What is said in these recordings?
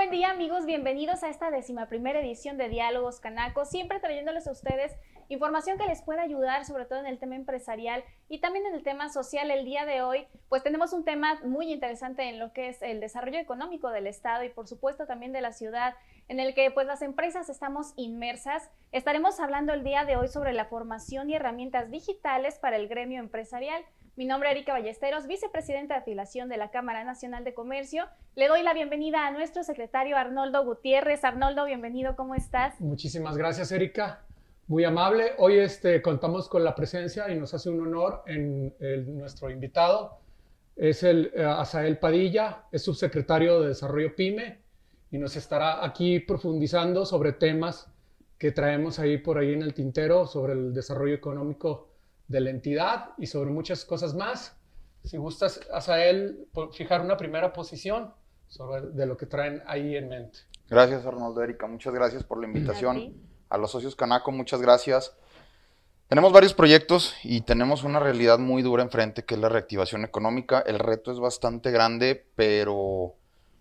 buen día amigos, bienvenidos a esta décima primera edición de Diálogos Canaco, siempre trayéndoles a ustedes información que les pueda ayudar, sobre todo en el tema empresarial y también en el tema social. El día de hoy, pues tenemos un tema muy interesante en lo que es el desarrollo económico del Estado y por supuesto también de la ciudad, en el que pues las empresas estamos inmersas. Estaremos hablando el día de hoy sobre la formación y herramientas digitales para el gremio empresarial. Mi nombre es Erika Ballesteros, vicepresidenta de afiliación de la Cámara Nacional de Comercio. Le doy la bienvenida a nuestro secretario Arnoldo Gutiérrez. Arnoldo, bienvenido, ¿cómo estás? Muchísimas gracias, Erika. Muy amable. Hoy este, contamos con la presencia y nos hace un honor en nuestro invitado. Es el eh, Asael Padilla, es subsecretario de Desarrollo PYME y nos estará aquí profundizando sobre temas que traemos ahí por ahí en el tintero sobre el desarrollo económico de la entidad y sobre muchas cosas más. Si gustas, Asael, fijar una primera posición sobre de lo que traen ahí en mente. Gracias, Arnoldo Erika. Muchas gracias por la invitación a los socios Canaco, muchas gracias. Tenemos varios proyectos y tenemos una realidad muy dura enfrente, que es la reactivación económica. El reto es bastante grande, pero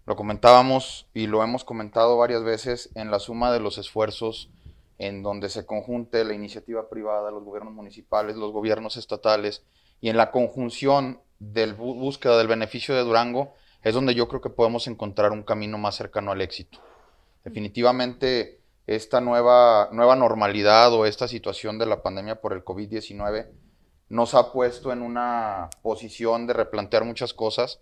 lo comentábamos y lo hemos comentado varias veces en la suma de los esfuerzos en donde se conjunte la iniciativa privada, los gobiernos municipales, los gobiernos estatales y en la conjunción de búsqueda del beneficio de Durango es donde yo creo que podemos encontrar un camino más cercano al éxito. Definitivamente esta nueva, nueva normalidad o esta situación de la pandemia por el COVID-19 nos ha puesto en una posición de replantear muchas cosas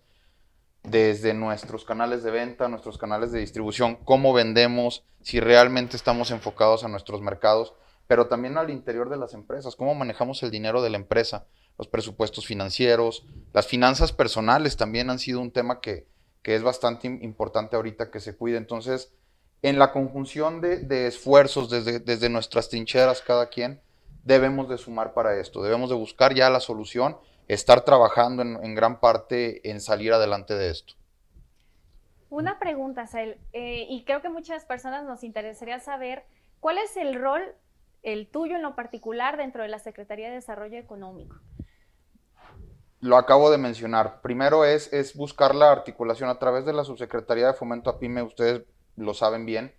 desde nuestros canales de venta, nuestros canales de distribución, cómo vendemos, si realmente estamos enfocados a nuestros mercados, pero también al interior de las empresas, cómo manejamos el dinero de la empresa, los presupuestos financieros, las finanzas personales también han sido un tema que, que es bastante importante ahorita que se cuide. Entonces, en la conjunción de, esfuerzos desde, desde, nuestras trincheras cada quien, debemos de sumar para esto, debemos de buscar ya la solución, estar trabajando en, gran parte en salir adelante de esto. Una pregunta, Sael, eh, y creo que muchas personas nos interesaría saber cuál es el rol, el tuyo en lo particular, dentro de la Secretaría de Desarrollo Económico. Lo acabo de mencionar. Primero es, es buscar la articulación a través de la Subsecretaría de Fomento a PYME. Ustedes lo saben bien,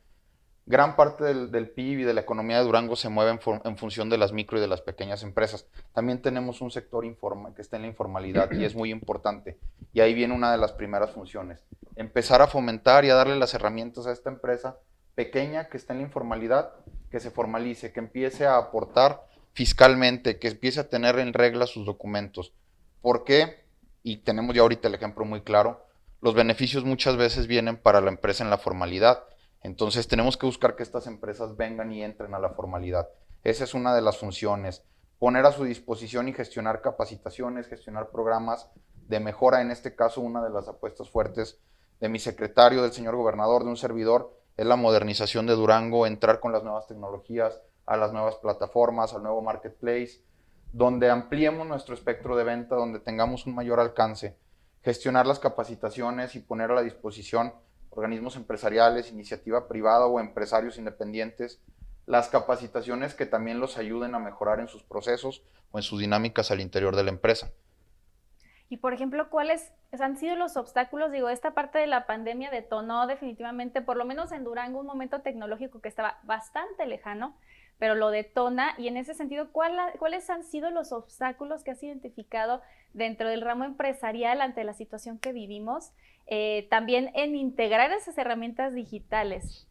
gran parte del, PIB y de la economía de Durango se mueve en, función de las micro y de las pequeñas empresas. También tenemos un sector informa, que está en la informalidad y es muy importante. Y ahí viene una de las primeras funciones. Empezar a fomentar y a darle las herramientas a esta empresa pequeña que está en la informalidad, que se formalice, que empiece a aportar fiscalmente, que empiece a tener en regla sus documentos. ¿Por qué? Y tenemos ya ahorita el ejemplo muy claro los beneficios muchas veces vienen para la empresa en la formalidad. Entonces tenemos que buscar que estas empresas vengan y entren a la formalidad. Esa es una de las funciones. Poner a su disposición y gestionar capacitaciones, gestionar programas de mejora. En este caso, una de las apuestas fuertes de mi secretario, del señor gobernador, de un servidor, es la modernización de Durango, entrar con las nuevas tecnologías, a las nuevas plataformas, al nuevo marketplace, donde ampliemos nuestro espectro de venta, donde tengamos un mayor alcance gestionar las capacitaciones y poner a la disposición organismos empresariales, iniciativa privada o empresarios independientes, las capacitaciones que también los ayuden a mejorar en sus procesos o en sus dinámicas al interior de la empresa. Y por ejemplo, ¿cuáles han sido los obstáculos? Digo, esta parte de la pandemia detonó definitivamente, por lo menos en Durango, un momento tecnológico que estaba bastante lejano pero lo detona. Y en ese sentido, ¿cuáles han sido los obstáculos que has identificado dentro del ramo empresarial ante la situación que vivimos? Eh, también en integrar esas herramientas digitales.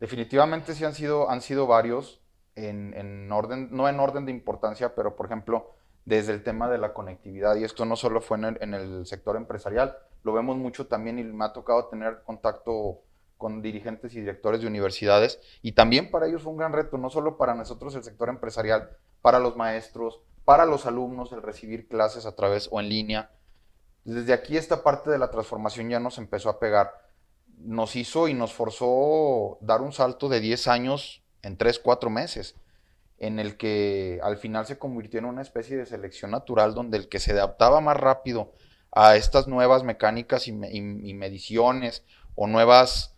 Definitivamente sí han sido, han sido varios, en, orden, no en orden de importancia, pero por ejemplo, desde el tema de la conectividad, y esto no solo fue en el sector empresarial, lo vemos mucho también y me ha tocado tener contacto con dirigentes y directores de universidades y también para ellos fue un gran reto, no solo para nosotros el sector empresarial, para los maestros, para los alumnos el recibir clases a través o en línea. Desde aquí esta parte de la transformación ya nos empezó a pegar. Nos hizo y nos forzó dar un salto de 10 años en 3, 4 meses, en el que al final se convirtió en una especie de selección natural donde el que se adaptaba más rápido a estas nuevas mecánicas y, y mediciones o nuevas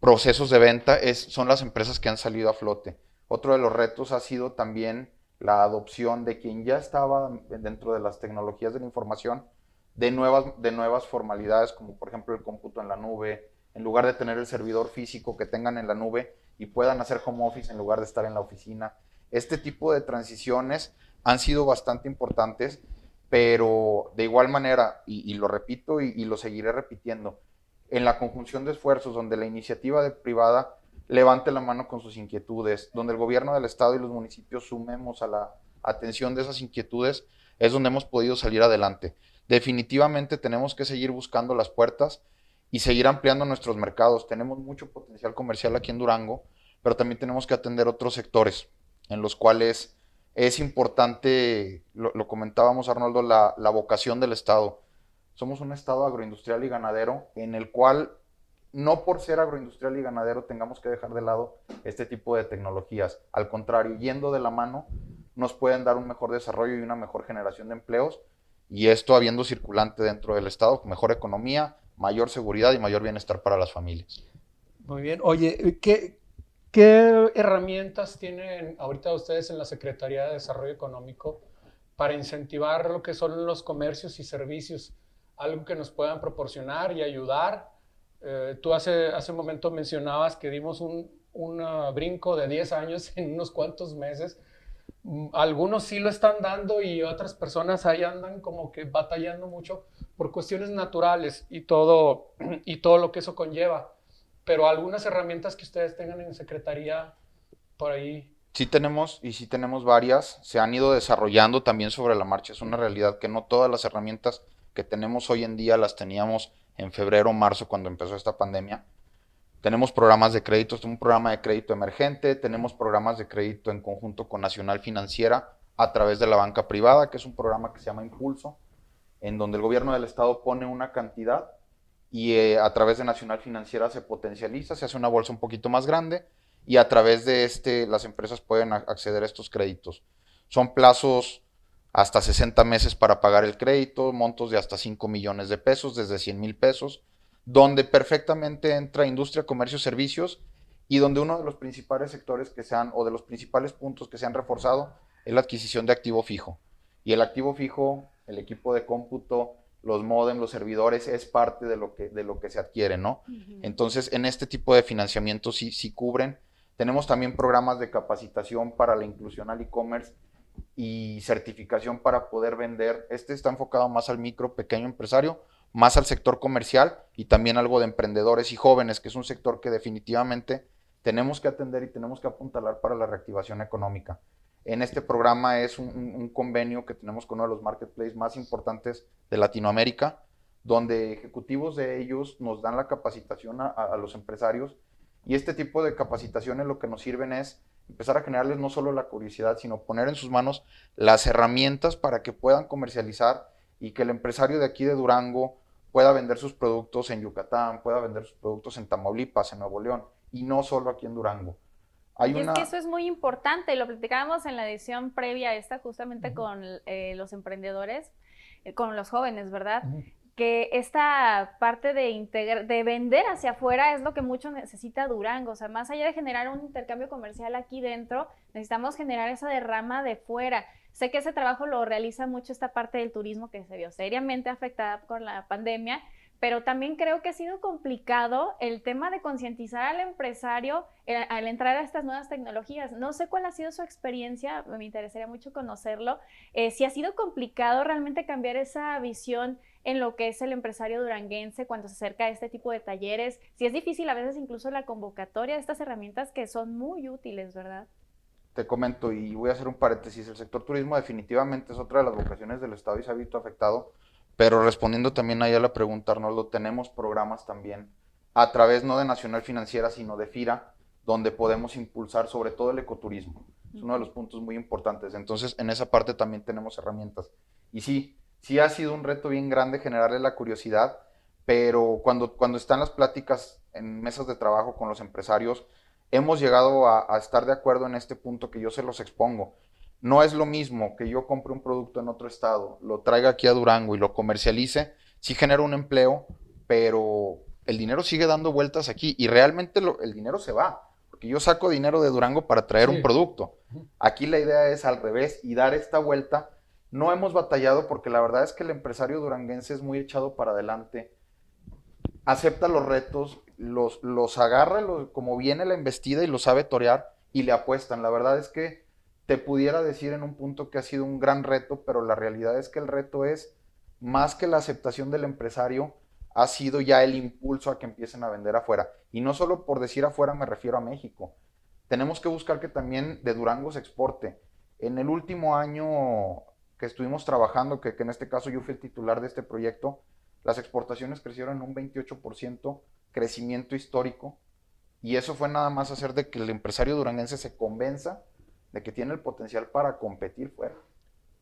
procesos de venta son las empresas que han salido a flote. Otro de los retos ha sido también la adopción de quien ya estaba dentro de las tecnologías de la información de nuevas, de nuevas formalidades, como por ejemplo el cómputo en la nube, en lugar de tener el servidor físico que tengan en la nube y puedan hacer home office en lugar de estar en la oficina. Este tipo de transiciones han sido bastante importantes, pero de igual manera, y, lo repito y, lo seguiré repitiendo, en la conjunción de esfuerzos donde la iniciativa privada levante la mano con sus inquietudes, donde el gobierno del estado y los municipios sumemos a la atención de esas inquietudes, es donde hemos podido salir adelante. Definitivamente tenemos que seguir buscando las puertas y seguir ampliando nuestros mercados. Tenemos mucho potencial comercial aquí en Durango, pero también tenemos que atender otros sectores en los cuales es importante, lo, comentábamos Arnoldo, la vocación del Estado. Somos un Estado agroindustrial y ganadero en el cual no por ser agroindustrial y ganadero tengamos que dejar de lado este tipo de tecnologías. Al contrario, yendo de la mano, nos pueden dar un mejor desarrollo y una mejor generación de empleos. Y esto habiendo circulante dentro del Estado, mejor economía, mayor seguridad y mayor bienestar para las familias. Muy bien. Oye, ¿qué, herramientas tienen ahorita ustedes en la Secretaría de Desarrollo Económico para incentivar lo que son los comercios y servicios? Algo que nos puedan proporcionar y ayudar. Eh, tú hace, hace un momento mencionabas que dimos un, un brinco de 10 años en unos cuantos meses. Mm, algunos sí lo están dando y otras personas ahí andan como que batallando mucho por cuestiones naturales y todo, y todo lo que eso conlleva. Pero algunas herramientas que ustedes tengan en secretaría por ahí. Sí tenemos, y sí tenemos varias, se han ido desarrollando también sobre la marcha. Es una realidad que no todas las herramientas que tenemos hoy en día las teníamos en febrero o marzo cuando empezó esta pandemia. Tenemos programas de crédito, un programa de crédito emergente, tenemos programas de crédito en conjunto con Nacional Financiera a través de la banca privada, que es un programa que se llama Impulso, en donde el gobierno del estado pone una cantidad y eh, a través de Nacional Financiera se potencializa, se hace una bolsa un poquito más grande y a través de este las empresas pueden acceder a estos créditos. Son plazos hasta 60 meses para pagar el crédito, montos de hasta 5 millones de pesos, desde 100 mil pesos, donde perfectamente entra industria, comercio, servicios y donde uno de los principales sectores que se han, o de los principales puntos que se han reforzado es la adquisición de activo fijo. Y el activo fijo el equipo de cómputo, los modem, los servidores, es parte de lo que, de lo que se adquiere, ¿no? Entonces, en este tipo de financiamiento sí, sí cubren. Tenemos también programas de capacitación para la inclusión al e-commerce y certificación para poder vender. Este está enfocado más al micro, pequeño empresario, más al sector comercial y también algo de emprendedores y jóvenes, que es un sector que definitivamente tenemos que atender y tenemos que apuntalar para la reactivación económica en este programa es un, convenio que tenemos con uno de los marketplaces más importantes de Latinoamérica, donde ejecutivos de ellos nos dan la capacitación a, los empresarios y este tipo de capacitaciones lo que nos sirven es empezar a generarles no solo la curiosidad, sino poner en sus manos las herramientas para que puedan comercializar y que el empresario de aquí de Durango pueda vender sus productos en Yucatán, pueda vender sus productos en Tamaulipas, en Nuevo León, y no solo aquí en Durango. Y es que eso es muy importante, lo platicábamos en la edición previa a esta justamente con eh, los emprendedores, eh, con los jóvenes, ¿verdad? Que esta parte de, de vender hacia afuera es lo que mucho necesita Durango, o sea, más allá de generar un intercambio comercial aquí dentro, necesitamos generar esa derrama de fuera. Sé que ese trabajo lo realiza mucho esta parte del turismo que se vio seriamente afectada por la pandemia, pero también creo que ha sido complicado el tema de concientizar al empresario eh, al entrar a estas nuevas tecnologías. No sé cuál ha sido su experiencia, me interesaría mucho conocerlo. Eh, si ha sido complicado realmente cambiar esa visión en lo que es el empresario duranguense cuando se acerca a este tipo de talleres, si es difícil a veces incluso la convocatoria de estas herramientas que son muy útiles, ¿verdad? Te comento y voy a hacer un paréntesis, el sector turismo definitivamente es otra de las vocaciones del Estado y se ha visto afectado pero respondiendo también ahí a la pregunta, Arnoldo, tenemos programas también a través no de Nacional Financiera, sino de FIRA, donde podemos impulsar sobre todo el ecoturismo. Es uno de los puntos muy importantes. Entonces, en esa parte también tenemos herramientas. Y sí, sí ha sido un reto bien grande generarle la curiosidad, pero cuando, cuando están las pláticas en mesas de trabajo con los empresarios, hemos llegado a, a estar de acuerdo en este punto que yo se los expongo. No es lo mismo que yo compre un producto en otro estado, lo traiga aquí a Durango y lo comercialice, sí genera un empleo, pero el dinero sigue dando vueltas aquí y realmente el dinero se va, porque yo saco dinero de Durango para traer un producto. Aquí la idea es al revés y dar esta vuelta. No hemos batallado porque la verdad es que el empresario duranguense es muy echado para adelante, acepta los retos, los, los agarra como viene la embestida y lo sabe torear y le apuestan. La verdad es que te pudiera decir en un punto que ha sido un gran reto, pero la realidad es que el reto es más que la aceptación del empresario, ha sido ya el impulso a que empiecen a vender afuera. Y no solo por decir afuera me refiero a México. Tenemos que buscar que también de Durango se exporte. En el último año que estuvimos trabajando, que, en este caso yo fui el titular de este proyecto, las exportaciones crecieron un 28%, crecimiento histórico. Y eso fue nada más hacer de que el empresario duranguense se convenza de que tiene el potencial para competir fuera.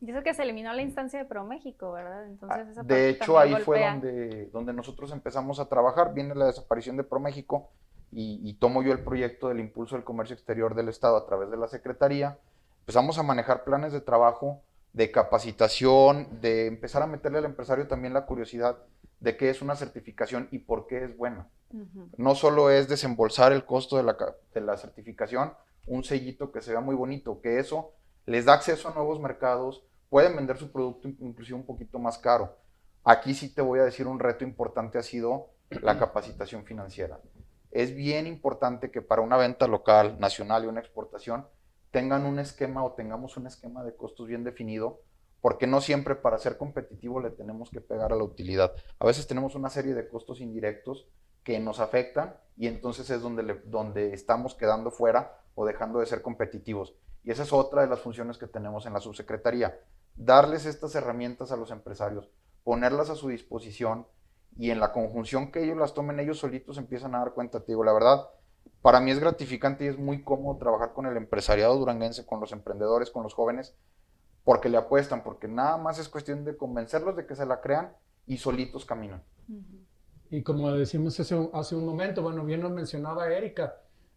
Y eso que se eliminó la instancia de ProMéxico, ¿verdad? Entonces, ah, esa de hecho, ahí fue donde, donde nosotros empezamos a trabajar. Viene la desaparición de ProMéxico y, y tomo yo el proyecto del impulso del comercio exterior del Estado a través de la Secretaría. Empezamos a manejar planes de trabajo, de capacitación, de empezar a meterle al empresario también la curiosidad de qué es una certificación y por qué es buena. No solo es desembolsar el costo de la, de la certificación, un sellito que se vea muy bonito, que eso les da acceso a nuevos mercados, pueden vender su producto inclusive un poquito más caro. Aquí sí te voy a decir un reto importante ha sido la capacitación financiera. Es bien importante que para una venta local, nacional y una exportación tengan un esquema o tengamos un esquema de costos bien definido, porque no siempre para ser competitivo le tenemos que pegar a la utilidad. A veces tenemos una serie de costos indirectos que nos afectan y entonces es donde, donde estamos quedando fuera o dejando de ser competitivos. Y esa es otra de las funciones que tenemos en la subsecretaría, darles estas herramientas a los empresarios, ponerlas a su disposición y en la conjunción que ellos las tomen ellos solitos empiezan a dar cuenta, te digo, la verdad, para mí es gratificante y es muy cómodo trabajar con el empresariado duranguense, con los emprendedores, con los jóvenes, porque le apuestan, porque nada más es cuestión de convencerlos de que se la crean y solitos caminan. Y como decimos hace, hace un momento, bueno, bien lo mencionaba Erika,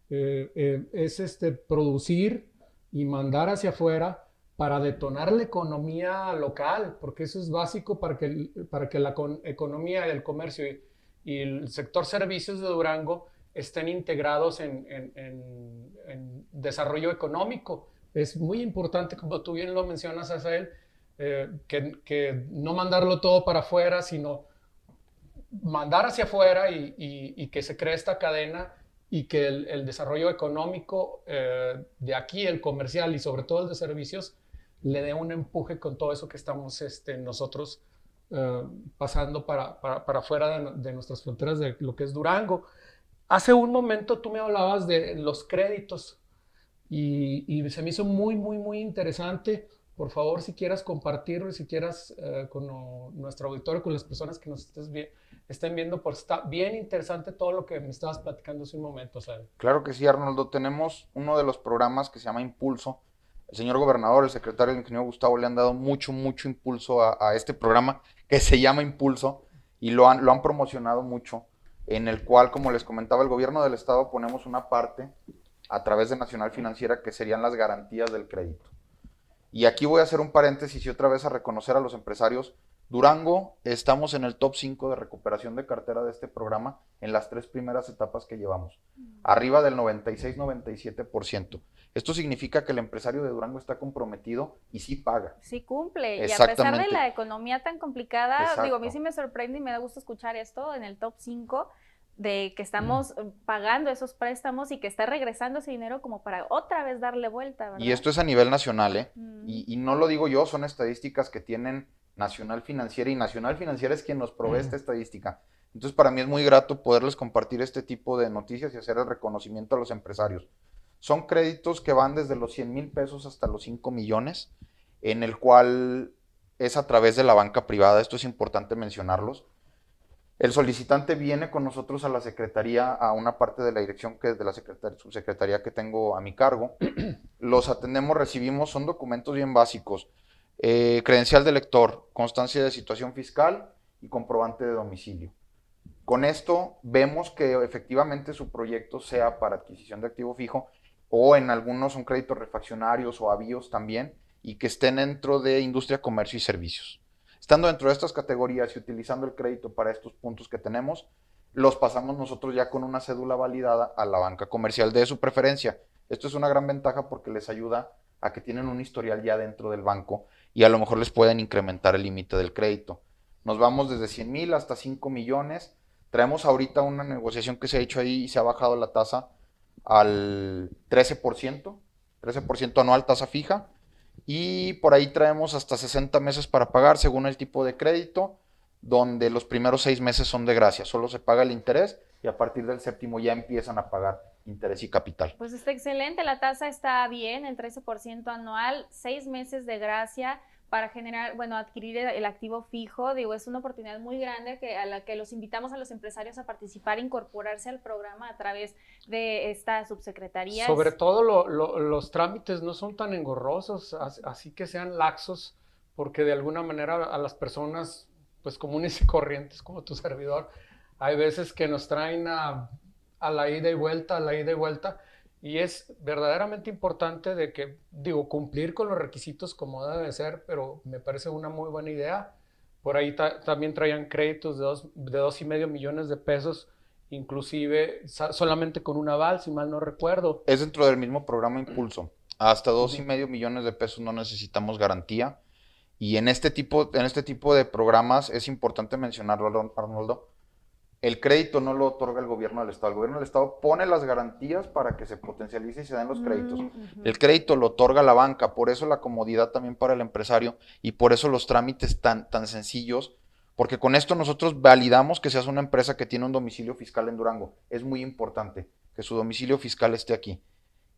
eh, eh, es este, producir y mandar hacia afuera para detonar la economía local, porque eso es básico para que, para que la economía, el comercio y, el sector servicios de Durango estén integrados en, desarrollo económico. Es muy importante, como tú bien lo mencionas, Asael, eh, que, no mandarlo todo para afuera, sino mandar hacia afuera y, que se cree esta cadena y que el, desarrollo económico eh, de aquí, el comercial y sobre todo el de servicios, le dé un empuje con todo eso que estamos este, nosotros eh, pasando para, para, para afuera de, de, nuestras fronteras de lo que es Durango. Hace un momento tú me hablabas de los créditos y, y se me hizo muy, muy, muy interesante. Por favor, si quieras compartirlo y si quieras eh, con nuestro auditorio, con las personas que nos estés estén viendo, porque está bien interesante todo lo que me estabas platicando hace un momento. Claro que sí, Arnoldo. Tenemos uno de los programas que se llama Impulso, el señor gobernador, el secretario, el ingeniero Gustavo, le han dado mucho, mucho impulso a, este programa que se llama Impulso y lo han promocionado mucho, en el cual, como les comentaba, el gobierno del estado ponemos una parte a través de Nacional Financiera que serían las garantías del crédito. Y aquí voy a hacer un paréntesis y otra vez a reconocer a los empresarios Durango, estamos en el top 5 de recuperación de cartera de este programa en las tres primeras etapas que llevamos, arriba del 96-97%. Esto significa que el empresario de Durango está comprometido y sí paga. Sí cumple. Y a pesar de la economía tan complicada, digo, a mí sí me sorprende y me da gusto escuchar esto en el top 5 de que estamos pagando esos préstamos y que está regresando ese dinero como para otra vez darle vuelta. ¿verdad? Y esto es a nivel nacional, ¿eh? y, y, no lo digo yo, son estadísticas que tienen Nacional Financiera y Nacional Financiera es quien nos provee esta estadística. Entonces, para mí es muy grato poderles compartir este tipo de noticias y hacer el reconocimiento a los empresarios. Son créditos que van desde los 100 mil pesos hasta los 5 millones, en el cual es a través de la banca privada. Esto es importante mencionarlos. El solicitante viene con nosotros a la secretaría, a una parte de la dirección que es de la subsecretaría que tengo a mi cargo. Los atendemos, recibimos, son documentos bien básicos eh, credencial de lector, constancia de situación fiscal y comprobante de domicilio. Con esto vemos que efectivamente su proyecto sea para adquisición de activo fijo o en algunos son créditos refaccionarios o avíos también y que estén dentro de industria, comercio y servicios. Estando dentro de estas categorías y utilizando el crédito para estos puntos que tenemos, los pasamos nosotros ya con una cédula validada a la banca comercial de su preferencia. Esto es una gran ventaja porque les ayuda a que tienen un historial ya dentro del banco y a lo mejor les pueden incrementar el límite del crédito. Nos vamos desde 100 mil hasta 5 millones. Traemos ahorita una negociación que se ha hecho ahí y se ha bajado la tasa al 13%, 13% anual tasa fija. Y por ahí traemos hasta 60 meses para pagar según el tipo de crédito, donde los primeros seis meses son de gracia, solo se paga el interés y a partir del séptimo ya empiezan a pagar interés y capital. Pues está excelente, la tasa está bien, en 13% anual, seis meses de gracia para generar, bueno, adquirir el activo fijo, digo, es una oportunidad muy grande que, a la que los invitamos a los empresarios a participar, incorporarse al programa a través de esta subsecretaría. Sobre todo los trámites no son tan engorrosos, así que sean laxos, porque de alguna manera a las personas, pues comunes y corrientes como tu servidor, hay veces que nos traen a, a la ida y vuelta, a la ida y vuelta, y es verdaderamente importante de que, digo, cumplir con los requisitos como debe ser, pero me parece una muy buena idea. Por ahí también traían créditos de dos, de dos y medio millones de pesos, inclusive solamente con un aval, si mal no recuerdo. Es dentro del mismo programa Impulso. Hasta dos y medio millones de pesos no necesitamos garantía. Y en este tipo, en este tipo de programas es importante mencionarlo, Arnoldo, el crédito no lo otorga el gobierno del Estado. El gobierno del Estado pone las garantías para que se potencialice y se den los créditos. Mm, el crédito lo otorga la banca, por eso la comodidad también para el empresario y por eso los trámites tan, tan sencillos, porque con esto nosotros validamos que seas una empresa que tiene un domicilio fiscal en Durango. Es muy importante que su domicilio fiscal esté aquí.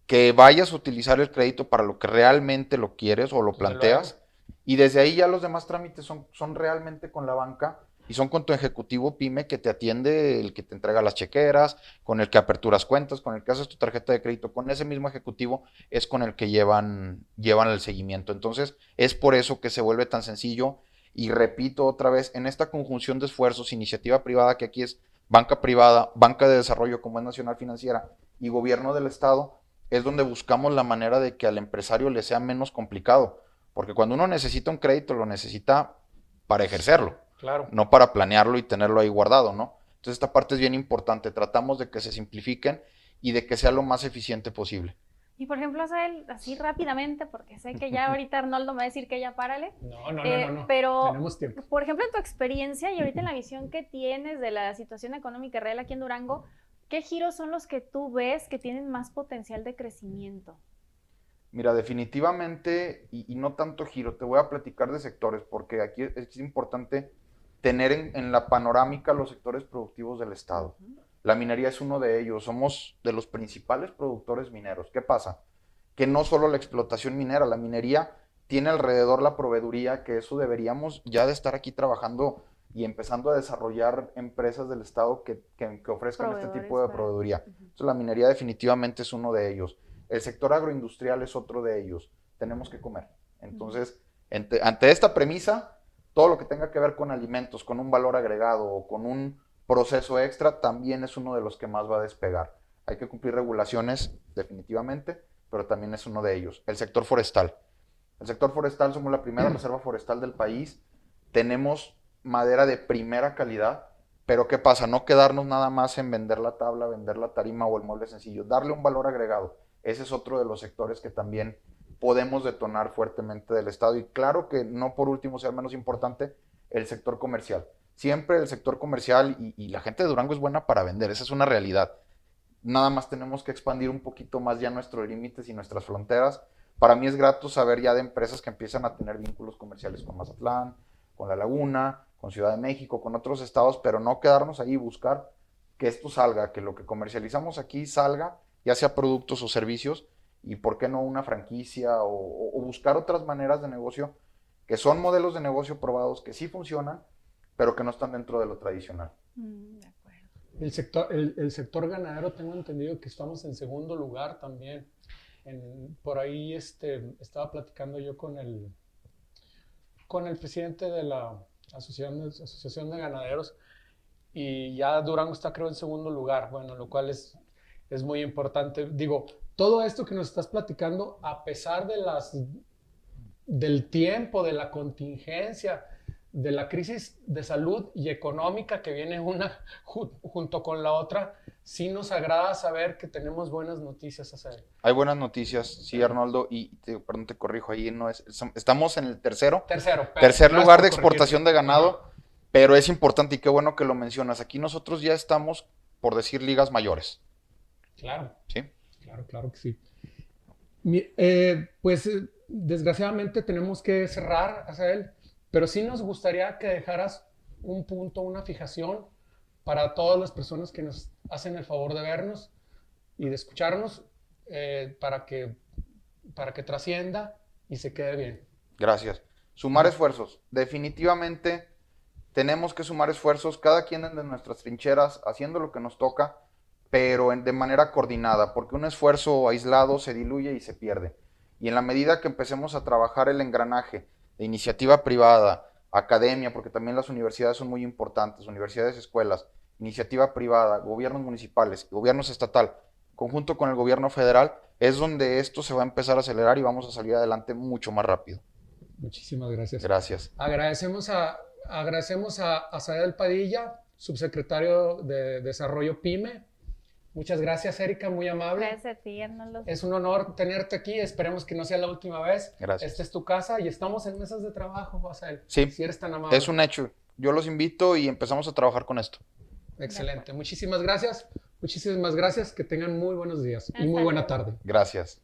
Que vayas a utilizar el crédito para lo que realmente lo quieres o lo planteas. Y desde ahí ya los demás trámites son, son realmente con la banca y son con tu ejecutivo pyme que te atiende, el que te entrega las chequeras, con el que aperturas cuentas, con el que haces tu tarjeta de crédito, con ese mismo ejecutivo es con el que llevan, llevan el seguimiento. Entonces, es por eso que se vuelve tan sencillo. Y repito otra vez, en esta conjunción de esfuerzos, iniciativa privada, que aquí es banca privada, banca de desarrollo como es Nacional Financiera y gobierno del Estado, es donde buscamos la manera de que al empresario le sea menos complicado. Porque cuando uno necesita un crédito, lo necesita para ejercerlo. Claro. No para planearlo y tenerlo ahí guardado, ¿no? Entonces esta parte es bien importante. Tratamos de que se simplifiquen y de que sea lo más eficiente posible. Y por ejemplo, así rápidamente, porque sé que ya ahorita Arnoldo me va a decir que ya párale. No, no, no, eh, no, Pero, Tenemos tiempo. por ejemplo, en tu experiencia y ahorita en la visión que tienes de la situación económica real aquí en Durango, ¿qué giros son los que tú ves que tienen más potencial de crecimiento? Mira, definitivamente, y, y no tanto giro, te voy a platicar de sectores, porque aquí es importante tener en, la panorámica los sectores productivos del Estado. La minería es uno de ellos. Somos de los principales productores mineros. ¿Qué pasa? Que no solo la explotación minera, la minería tiene alrededor la proveeduría, que eso deberíamos ya de estar aquí trabajando y empezando a desarrollar empresas del Estado que, ofrezcan este tipo de proveeduría. Entonces, la minería definitivamente es uno de ellos. El sector agroindustrial es otro de ellos. Tenemos que comer. Entonces, ante esta premisa, todo lo que tenga que ver con alimentos, con un valor agregado o con un proceso extra, también es uno de los que más va a despegar. Hay que cumplir regulaciones, definitivamente, pero también es uno de ellos. El sector forestal. El sector forestal, somos la primera reserva forestal del país. Tenemos madera de primera calidad, pero ¿qué pasa? No quedarnos nada más en vender la tabla, vender la tarima o el molde sencillo, darle un valor agregado. Ese es otro de los sectores que también podemos detonar fuertemente del Estado. Y claro que no por último sea menos importante el sector comercial. Siempre el sector comercial y, la gente de Durango es buena para vender, esa es una realidad. Nada más tenemos que expandir un poquito más ya nuestros límites y nuestras fronteras. Para mí es grato saber ya de empresas que empiezan a tener vínculos comerciales con Mazatlán, con La Laguna, con Ciudad de México, con otros estados, pero no quedarnos ahí y buscar que esto salga, que lo que comercializamos aquí salga, ya sea productos o servicios, y por qué no una franquicia o, buscar otras maneras de negocio que son modelos de negocio probados que sí funcionan, pero que no están dentro de lo tradicional. Mm, de acuerdo. El sector, el, sector ganadero tengo entendido que estamos en segundo lugar también. por ahí este, estaba platicando yo con el, con el presidente de la Asociación, Asociación de Ganaderos y ya Durango está creo en segundo lugar, bueno, lo cual es, es muy importante. Digo, todo esto que nos estás platicando, a pesar de las, del tiempo, de la contingencia, de la crisis de salud y económica que viene una junto con la otra, sí nos agrada saber que tenemos buenas noticias hacer. Hay buenas noticias, sí, Arnoldo, y te, perdón, te corrijo, ahí no es, estamos en el tercero. Tercero. tercer lugar de exportación de ganado Pero es importante y qué bueno que lo mencionas. Aquí nosotros ya estamos, por decir, ligas mayores. Claro. ¿Sí? Claro, claro que sí. Eh, pues eh, desgraciadamente tenemos que cerrar, él, pero sí nos gustaría que dejaras un punto, una fijación para todas las personas que nos hacen el favor de vernos y de escucharnos eh, para, que, para que trascienda y se quede bien. Gracias. Sumar esfuerzos. Definitivamente tenemos que sumar esfuerzos, cada quien de nuestras trincheras, haciendo lo que nos toca, pero de manera coordinada, porque un esfuerzo aislado se diluye y se pierde. Y en la medida que empecemos a trabajar el engranaje de iniciativa privada, academia, porque también las universidades son muy importantes, universidades, escuelas, iniciativa privada, gobiernos municipales, gobiernos estatal, conjunto con el gobierno federal, es donde esto se va a empezar a acelerar y vamos a salir adelante mucho más rápido. Muchísimas gracias. Gracias. Agradecemos a, agradecemos a, a Padilla, subsecretario de Desarrollo PYME. Muchas gracias, Erika, muy amable. Gracias a ti, Arnoldo. Es un honor tenerte aquí. Esperemos que no sea la última vez. Gracias. Esta es tu casa y estamos en mesas de trabajo, Asael. Sí. Si eres tan amable. Es un hecho. Yo los invito y empezamos a trabajar con esto. Excelente. Muchísimas gracias. Muchísimas gracias. Que tengan muy buenos días y muy buena tarde. Gracias.